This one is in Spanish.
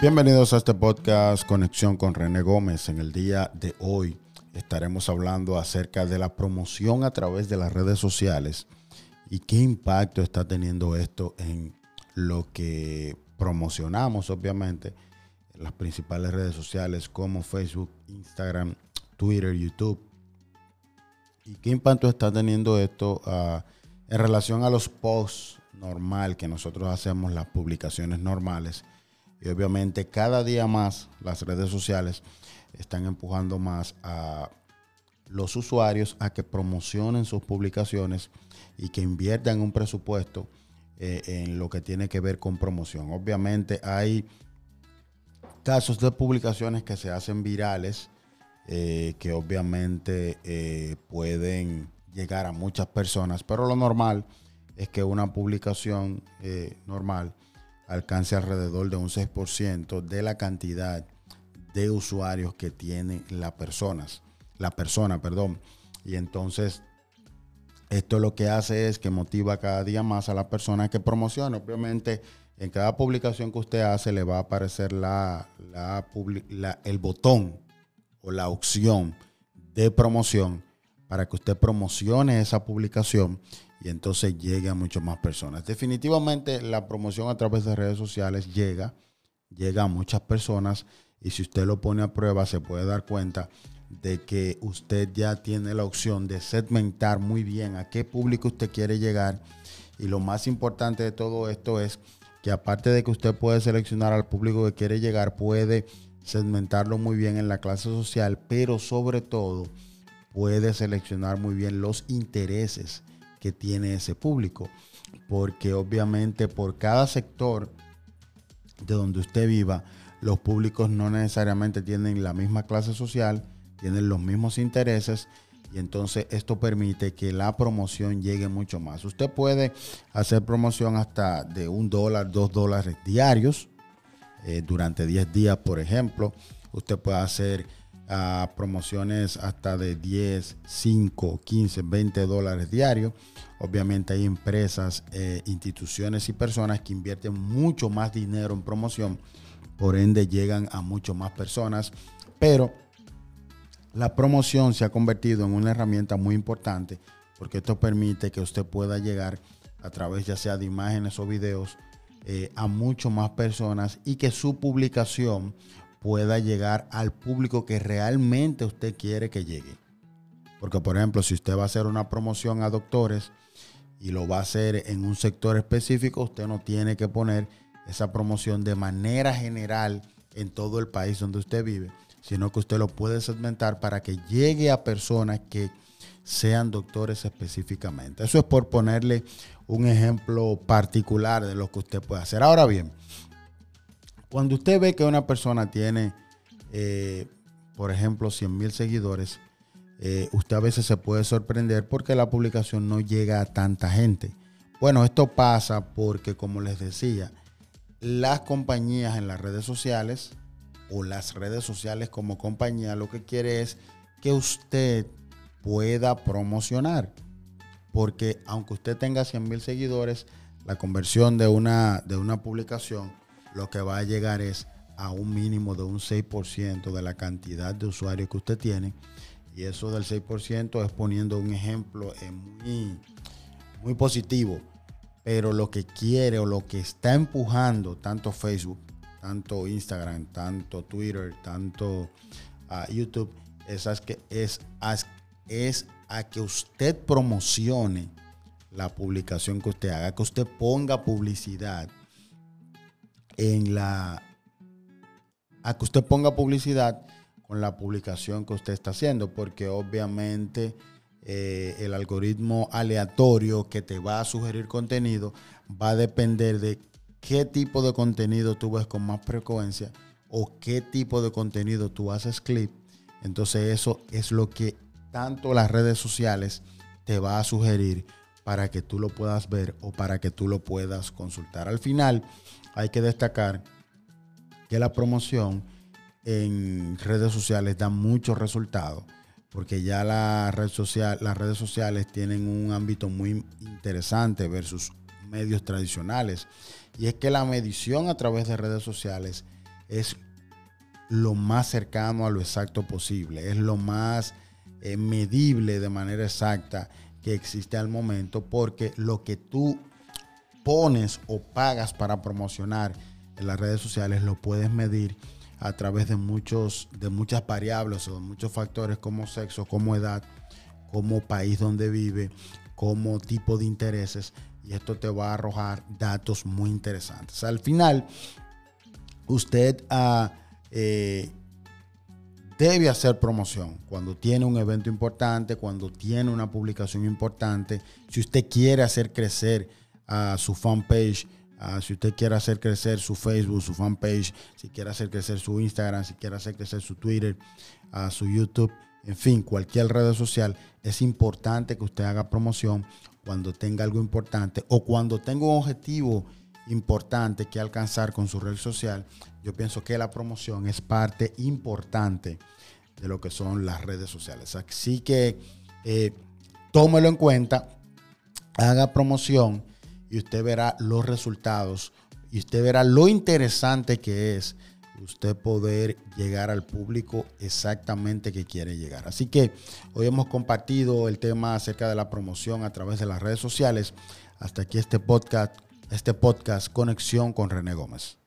Bienvenidos a este podcast Conexión con René Gómez. En el día de hoy estaremos hablando acerca de la promoción a través de las redes sociales y qué impacto está teniendo esto en lo que promocionamos, obviamente, en las principales redes sociales como Facebook, Instagram, Twitter, YouTube. ¿Y qué impacto está teniendo esto ah, en relación a los posts normal que nosotros hacemos, las publicaciones normales? Y obviamente cada día más las redes sociales están empujando más a los usuarios a que promocionen sus publicaciones y que inviertan un presupuesto eh, en lo que tiene que ver con promoción. Obviamente hay casos de publicaciones que se hacen virales, eh, que obviamente eh, pueden llegar a muchas personas, pero lo normal es que una publicación normal alcance alrededor de un 6% de la cantidad de usuarios que tiene la personas, la persona, perdón. Y entonces esto lo que hace es que motiva cada día más a la persona que promocione. Obviamente, en cada publicación que usted hace le va a aparecer la, el botón o la opción de promoción para que usted promocione esa publicación y entonces llegue a muchas más personas. Definitivamente la promoción a través de redes sociales llega, llega a muchas personas y si usted lo pone a prueba se puede dar cuenta de que usted ya tiene la opción de segmentar muy bien a qué público usted quiere llegar y lo más importante de todo esto es que aparte de que usted puede seleccionar al público que quiere llegar, puede segmentarlo muy bien en la clase social, pero sobre todo puede seleccionar muy bien los intereses que tiene ese público. Porque obviamente por cada sector de donde usted viva, los públicos no necesariamente tienen la misma clase social, tienen los mismos intereses y entonces esto permite que la promoción llegue mucho más. Usted puede hacer promoción hasta de un dólar, dos dólares diarios eh, durante 10 días, por ejemplo. Usted puede hacer a promociones hasta de 10, 5, 15, 20 dólares diarios. Obviamente hay empresas, eh, instituciones y personas que invierten mucho más dinero en promoción, por ende llegan a mucho más personas, pero la promoción se ha convertido en una herramienta muy importante porque esto permite que usted pueda llegar a través ya sea de imágenes o videos eh, a mucho más personas y que su publicación pueda llegar al público que realmente usted quiere que llegue. Porque, por ejemplo, si usted va a hacer una promoción a doctores y lo va a hacer en un sector específico, usted no tiene que poner esa promoción de manera general en todo el país donde usted vive, sino que usted lo puede segmentar para que llegue a personas que sean doctores específicamente. Eso es por ponerle un ejemplo particular de lo que usted puede hacer. Ahora bien, cuando usted ve que una persona tiene, eh, por ejemplo, 100 mil seguidores, eh, usted a veces se puede sorprender porque la publicación no llega a tanta gente. Bueno, esto pasa porque, como les decía, las compañías en las redes sociales o las redes sociales como compañía lo que quiere es que usted pueda promocionar. Porque aunque usted tenga 100 mil seguidores, la conversión de una, de una publicación lo que va a llegar es a un mínimo de un 6% de la cantidad de usuarios que usted tiene. Y eso del 6% es poniendo un ejemplo muy, muy positivo. Pero lo que quiere o lo que está empujando tanto Facebook, tanto Instagram, tanto Twitter, tanto ah, YouTube, es, que, es, es a que usted promocione la publicación que usted haga, que usted ponga publicidad en la a que usted ponga publicidad con la publicación que usted está haciendo, porque obviamente eh, el algoritmo aleatorio que te va a sugerir contenido va a depender de qué tipo de contenido tú ves con más frecuencia o qué tipo de contenido tú haces clip. Entonces eso es lo que tanto las redes sociales te va a sugerir para que tú lo puedas ver o para que tú lo puedas consultar. Al final, hay que destacar que la promoción en redes sociales da muchos resultados, porque ya las redes sociales tienen un ámbito muy interesante versus medios tradicionales. Y es que la medición a través de redes sociales es lo más cercano a lo exacto posible, es lo más eh, medible de manera exacta existe al momento, porque lo que tú pones o pagas para promocionar en las redes sociales lo puedes medir a través de muchos de muchas variables o de muchos factores como sexo, como edad, como país donde vive, como tipo de intereses y esto te va a arrojar datos muy interesantes. Al final, usted ah, eh, debe hacer promoción cuando tiene un evento importante, cuando tiene una publicación importante. Si usted quiere hacer crecer a su fanpage, si usted quiere hacer crecer su Facebook, su fanpage, si quiere hacer crecer su Instagram, si quiere hacer crecer su Twitter, su YouTube, en fin, cualquier red social, es importante que usted haga promoción cuando tenga algo importante o cuando tenga un objetivo importante que alcanzar con su red social. Yo pienso que la promoción es parte importante de lo que son las redes sociales. Así que eh, tómelo en cuenta, haga promoción y usted verá los resultados y usted verá lo interesante que es usted poder llegar al público exactamente que quiere llegar. Así que hoy hemos compartido el tema acerca de la promoción a través de las redes sociales. Hasta aquí este podcast, este podcast Conexión con René Gómez.